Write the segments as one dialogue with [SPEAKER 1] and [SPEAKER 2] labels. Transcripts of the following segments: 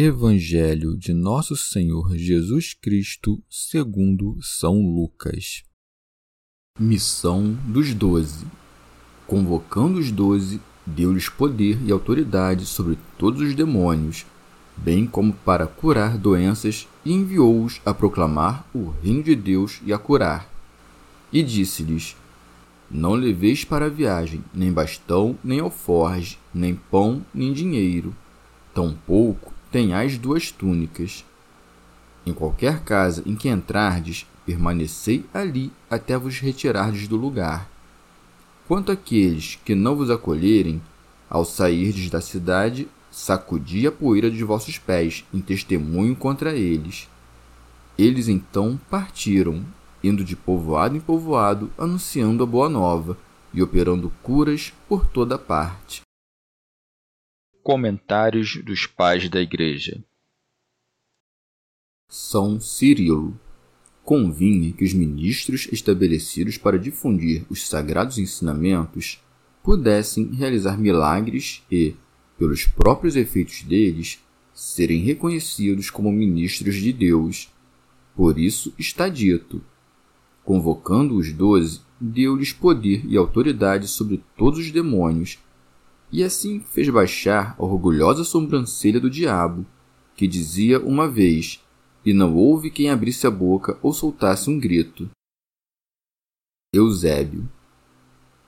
[SPEAKER 1] Evangelho de Nosso Senhor Jesus Cristo, segundo São Lucas. Missão dos Doze. Convocando os doze, deu-lhes poder e autoridade sobre todos os demônios, bem como para curar doenças, e enviou-os a proclamar o reino de Deus e a curar. E disse-lhes: Não leveis para a viagem nem bastão, nem alforge, nem pão, nem dinheiro, tampouco tenhais duas túnicas. Em qualquer casa em que entrardes, permanecei ali até vos retirardes do lugar. Quanto àqueles que não vos acolherem, ao sairdes da cidade, sacudi a poeira de vossos pés em testemunho contra eles. Eles então partiram, indo de povoado em povoado, anunciando a boa nova e operando curas por toda parte.
[SPEAKER 2] Comentários dos Pais da Igreja
[SPEAKER 1] São Cirilo convinha que os ministros estabelecidos para difundir os sagrados ensinamentos pudessem realizar milagres e, pelos próprios efeitos deles, serem reconhecidos como ministros de Deus. Por isso está dito: convocando os doze, deu-lhes poder e autoridade sobre todos os demônios e assim fez baixar a orgulhosa sobrancelha do diabo, que dizia uma vez, e não houve quem abrisse a boca ou soltasse um grito. Eusébio.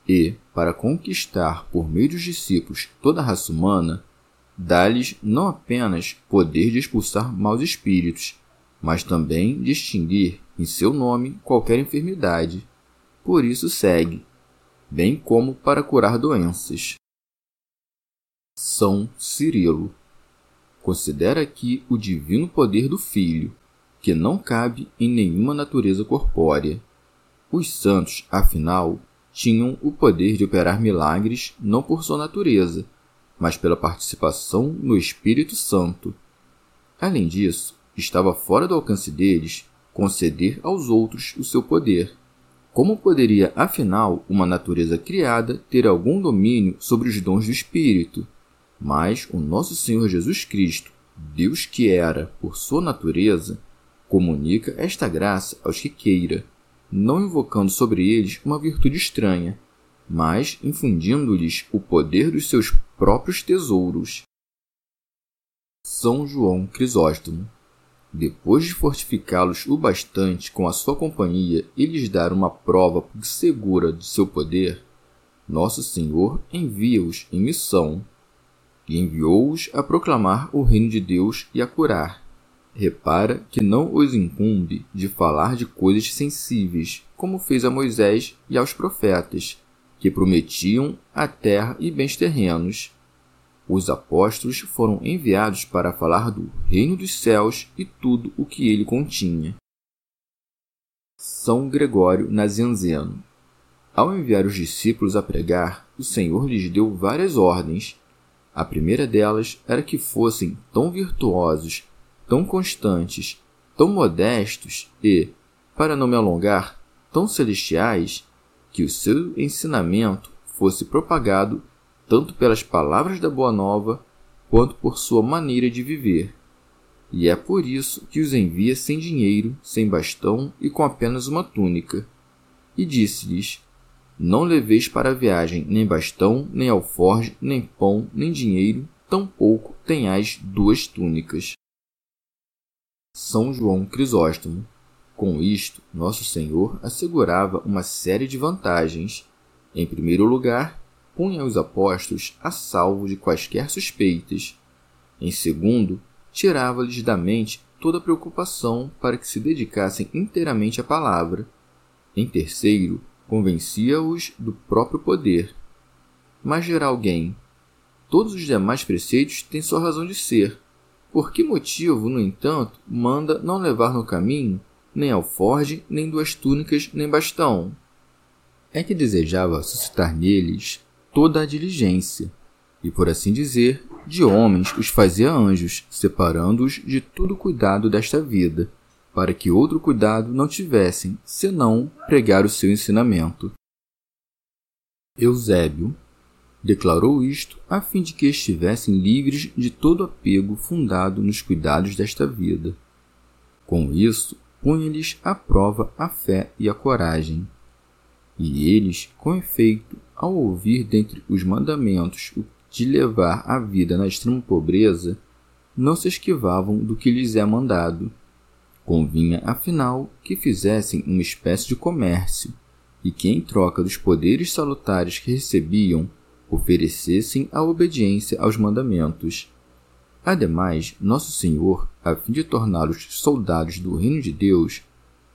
[SPEAKER 1] E, para conquistar por meio dos discípulos toda a raça humana, dá-lhes não apenas poder de expulsar maus espíritos, mas também de extinguir em seu nome qualquer enfermidade. Por isso segue, bem como para curar doenças. São Cirilo. Considera aqui o divino poder do Filho, que não cabe em nenhuma natureza corpórea. Os santos, afinal, tinham o poder de operar milagres não por sua natureza, mas pela participação no Espírito Santo. Além disso, estava fora do alcance deles conceder aos outros o seu poder. Como poderia, afinal, uma natureza criada ter algum domínio sobre os dons do Espírito? Mas o nosso Senhor Jesus Cristo, Deus que era, por sua natureza, comunica esta graça aos que queira, não invocando sobre eles uma virtude estranha, mas infundindo-lhes o poder dos seus próprios tesouros. São João Crisóstomo. Depois de fortificá-los o bastante com a sua companhia e lhes dar uma prova segura de seu poder, Nosso Senhor envia-os em missão e enviou-os a proclamar o reino de Deus e a curar. Repara que não os incumbe de falar de coisas sensíveis, como fez a Moisés e aos profetas, que prometiam a terra e bens terrenos. Os apóstolos foram enviados para falar do reino dos céus e tudo o que ele continha. São Gregório Nazianzeno. Ao enviar os discípulos a pregar, o Senhor lhes deu várias ordens a primeira delas era que fossem tão virtuosos, tão constantes, tão modestos e, para não me alongar, tão celestiais, que o seu ensinamento fosse propagado tanto pelas palavras da Boa Nova quanto por sua maneira de viver. E é por isso que os envia sem dinheiro, sem bastão e com apenas uma túnica. E disse-lhes: não leveis para a viagem nem bastão, nem alforge, nem pão, nem dinheiro, tampouco tenhais duas túnicas. São João Crisóstomo. Com isto, Nosso Senhor assegurava uma série de vantagens. Em primeiro lugar, punha os apóstolos a salvo de quaisquer suspeitas. Em segundo, tirava-lhes da mente toda preocupação para que se dedicassem inteiramente à palavra. Em terceiro, convencia-os do próprio poder. Mas dirá alguém: todos os demais preceitos têm sua razão de ser. Por que motivo, no entanto, manda não levar no caminho nem alforge, nem duas túnicas, nem bastão? É que desejava suscitar neles toda a diligência, e por assim dizer, de homens os fazia anjos, separando-os de todo cuidado desta vida, para que outro cuidado não tivessem, senão pregar o seu ensinamento. Eusébio declarou isto a fim de que estivessem livres de todo apego fundado nos cuidados desta vida. Com isso, punha-lhes à prova a fé e a coragem. E eles, com efeito, ao ouvir dentre os mandamentos o de levar a vida na extrema pobreza, não se esquivavam do que lhes é mandado. Convinha, afinal, que fizessem uma espécie de comércio, e que, em troca dos poderes salutares que recebiam, oferecessem a obediência aos mandamentos. Ademais, Nosso Senhor, a fim de torná-los soldados do reino de Deus,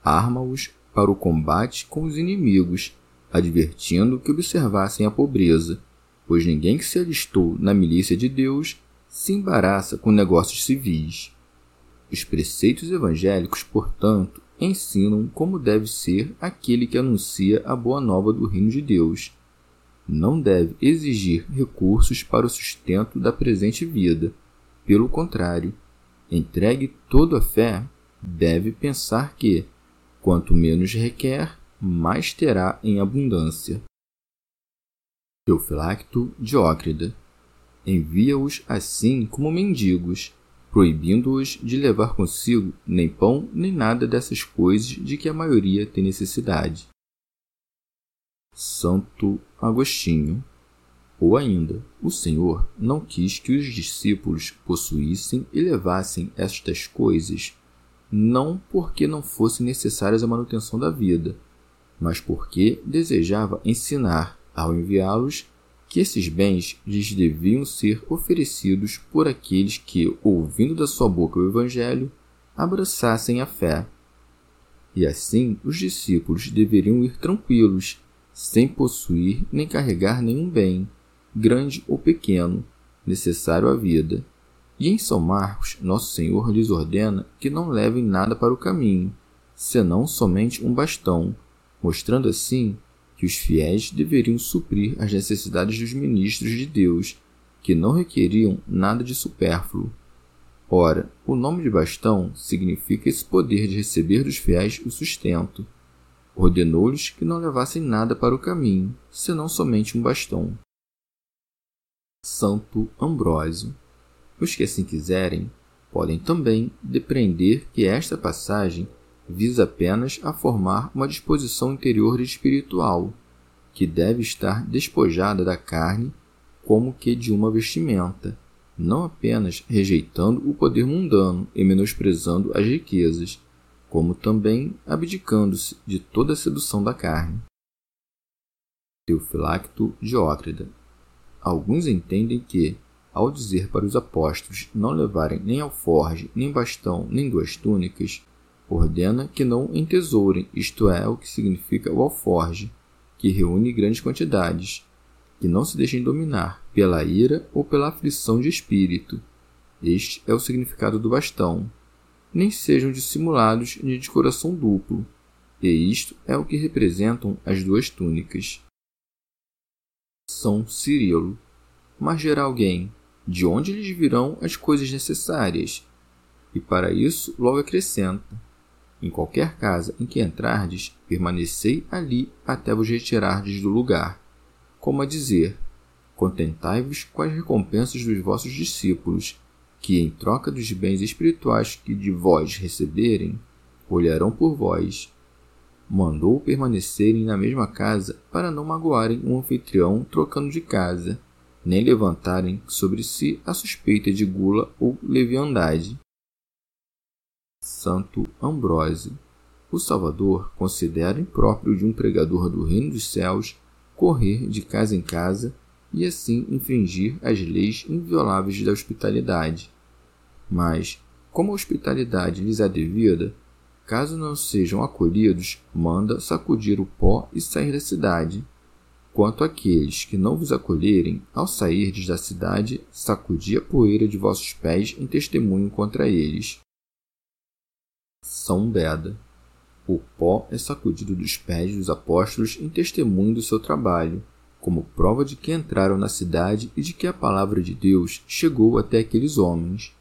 [SPEAKER 1] arma-os para o combate com os inimigos, advertindo que observassem a pobreza, pois ninguém que se alistou na milícia de Deus se embaraça com negócios civis. Os preceitos evangélicos, portanto, ensinam como deve ser aquele que anuncia a boa nova do reino de Deus. Não deve exigir recursos para o sustento da presente vida. Pelo contrário, entregue toda a fé, deve pensar que, quanto menos requer, mais terá em abundância. Teofilacto Diócrida. Envia-os assim como mendigos, proibindo-os de levar consigo nem pão nem nada dessas coisas de que a maioria tem necessidade. Santo Agostinho. Ou ainda, o Senhor não quis que os discípulos possuíssem e levassem estas coisas, não porque não fossem necessárias à manutenção da vida, mas porque desejava ensinar ao enviá-los que esses bens lhes deviam ser oferecidos por aqueles que, ouvindo da sua boca o Evangelho, abraçassem a fé. E assim os discípulos deveriam ir tranquilos, sem possuir nem carregar nenhum bem, grande ou pequeno, necessário à vida. E em São Marcos, Nosso Senhor lhes ordena que não levem nada para o caminho, senão somente um bastão, mostrando assim que os fiéis deveriam suprir as necessidades dos ministros de Deus, que não requeriam nada de supérfluo. Ora, o nome de bastão significa esse poder de receber dos fiéis o sustento. Ordenou-lhes que não levassem nada para o caminho, senão somente um bastão. Santo Ambrósio. Os que assim quiserem podem também depreender que esta passagem visa apenas a formar uma disposição interior espiritual, que deve estar despojada da carne como que de uma vestimenta, não apenas rejeitando o poder mundano e menosprezando as riquezas, como também abdicando-se de toda a sedução da carne. Teofilacto Diócrida. Alguns entendem que, ao dizer para os apóstolos não levarem nem alforge, nem bastão, nem duas túnicas, ordena que não entesourem, isto é, o que significa o alforge, que reúne grandes quantidades, que não se deixem dominar pela ira ou pela aflição de espírito. Este é o significado do bastão. Nem sejam dissimulados nem de coração duplo, e isto é o que representam as duas túnicas. São Cirilo. Mas dirá alguém, de onde lhes virão as coisas necessárias? E para isso logo acrescenta, em qualquer casa em que entrardes, permanecei ali até vos retirardes do lugar. Como a dizer, contentai-vos com as recompensas dos vossos discípulos, que, em troca dos bens espirituais que de vós receberem, olharão por vós. Mandou permanecerem na mesma casa para não magoarem um anfitrião trocando de casa, nem levantarem sobre si a suspeita de gula ou leviandade. Santo Ambrósio. O Salvador considera impróprio de um pregador do reino dos céus correr de casa em casa e assim infringir as leis invioláveis da hospitalidade. Mas, como a hospitalidade lhes é devida, caso não sejam acolhidos, manda sacudir o pó e sair da cidade. Quanto àqueles que não vos acolherem, ao sairdes da cidade, sacudi a poeira de vossos pés em testemunho contra eles. São Beda. O pó é sacudido dos pés dos apóstolos em testemunho do seu trabalho, como prova de que entraram na cidade e de que a palavra de Deus chegou até aqueles homens.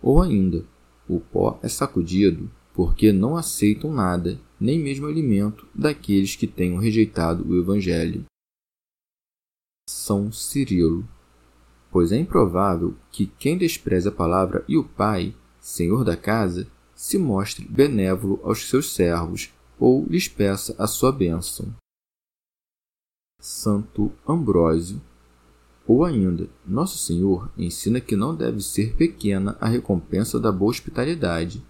[SPEAKER 1] Ou ainda, o pó é sacudido porque não aceitam nada, nem mesmo alimento, daqueles que tenham rejeitado o Evangelho. São Cirilo. Pois é improvável que quem despreza a palavra e o Pai, Senhor da casa, se mostre benévolo aos seus servos ou lhes peça a sua bênção. Santo Ambrósio. Ou ainda, Nosso Senhor ensina que não deve ser pequena a recompensa da boa hospitalidade.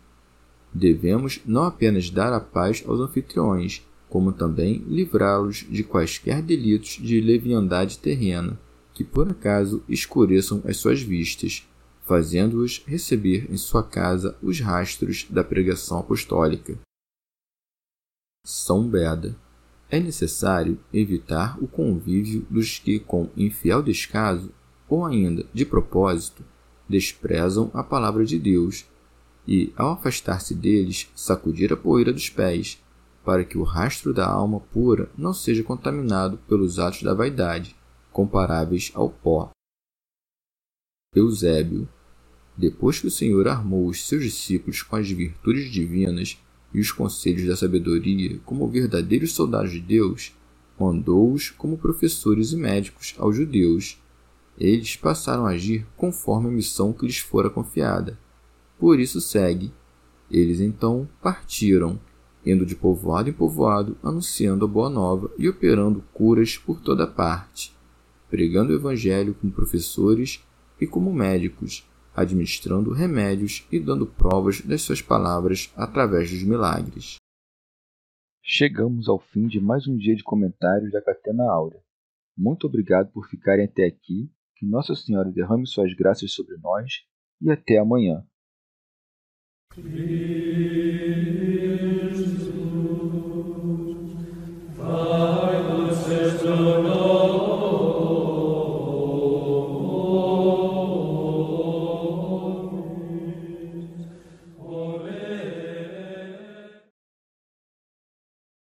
[SPEAKER 1] Devemos não apenas dar a paz aos anfitriões, como também livrá-los de quaisquer delitos de leviandade terrena, que por acaso escureçam as suas vistas, fazendo-os receber em sua casa os rastros da pregação apostólica. São Beda. É necessário evitar o convívio dos que, com infiel descaso, ou ainda de propósito, desprezam a palavra de Deus, e, ao afastar-se deles, sacudir a poeira dos pés, para que o rastro da alma pura não seja contaminado pelos atos da vaidade, comparáveis ao pó. Eusébio depois que o Senhor armou os seus discípulos com as virtudes divinas e os conselhos da sabedoria como verdadeiros soldados de Deus, mandou-os como professores e médicos aos judeus. Eles passaram a agir conforme a missão que lhes fora confiada. Por isso segue. Eles então partiram, indo de povoado em povoado, anunciando a boa nova e operando curas por toda parte, pregando o evangelho como professores e como médicos, administrando remédios e dando provas das suas palavras através dos milagres.
[SPEAKER 2] Chegamos ao fim de mais um dia de comentários da Catena Áurea. Muito obrigado por ficarem até aqui, que Nossa Senhora derrame suas graças sobre nós e até amanhã. Jesus,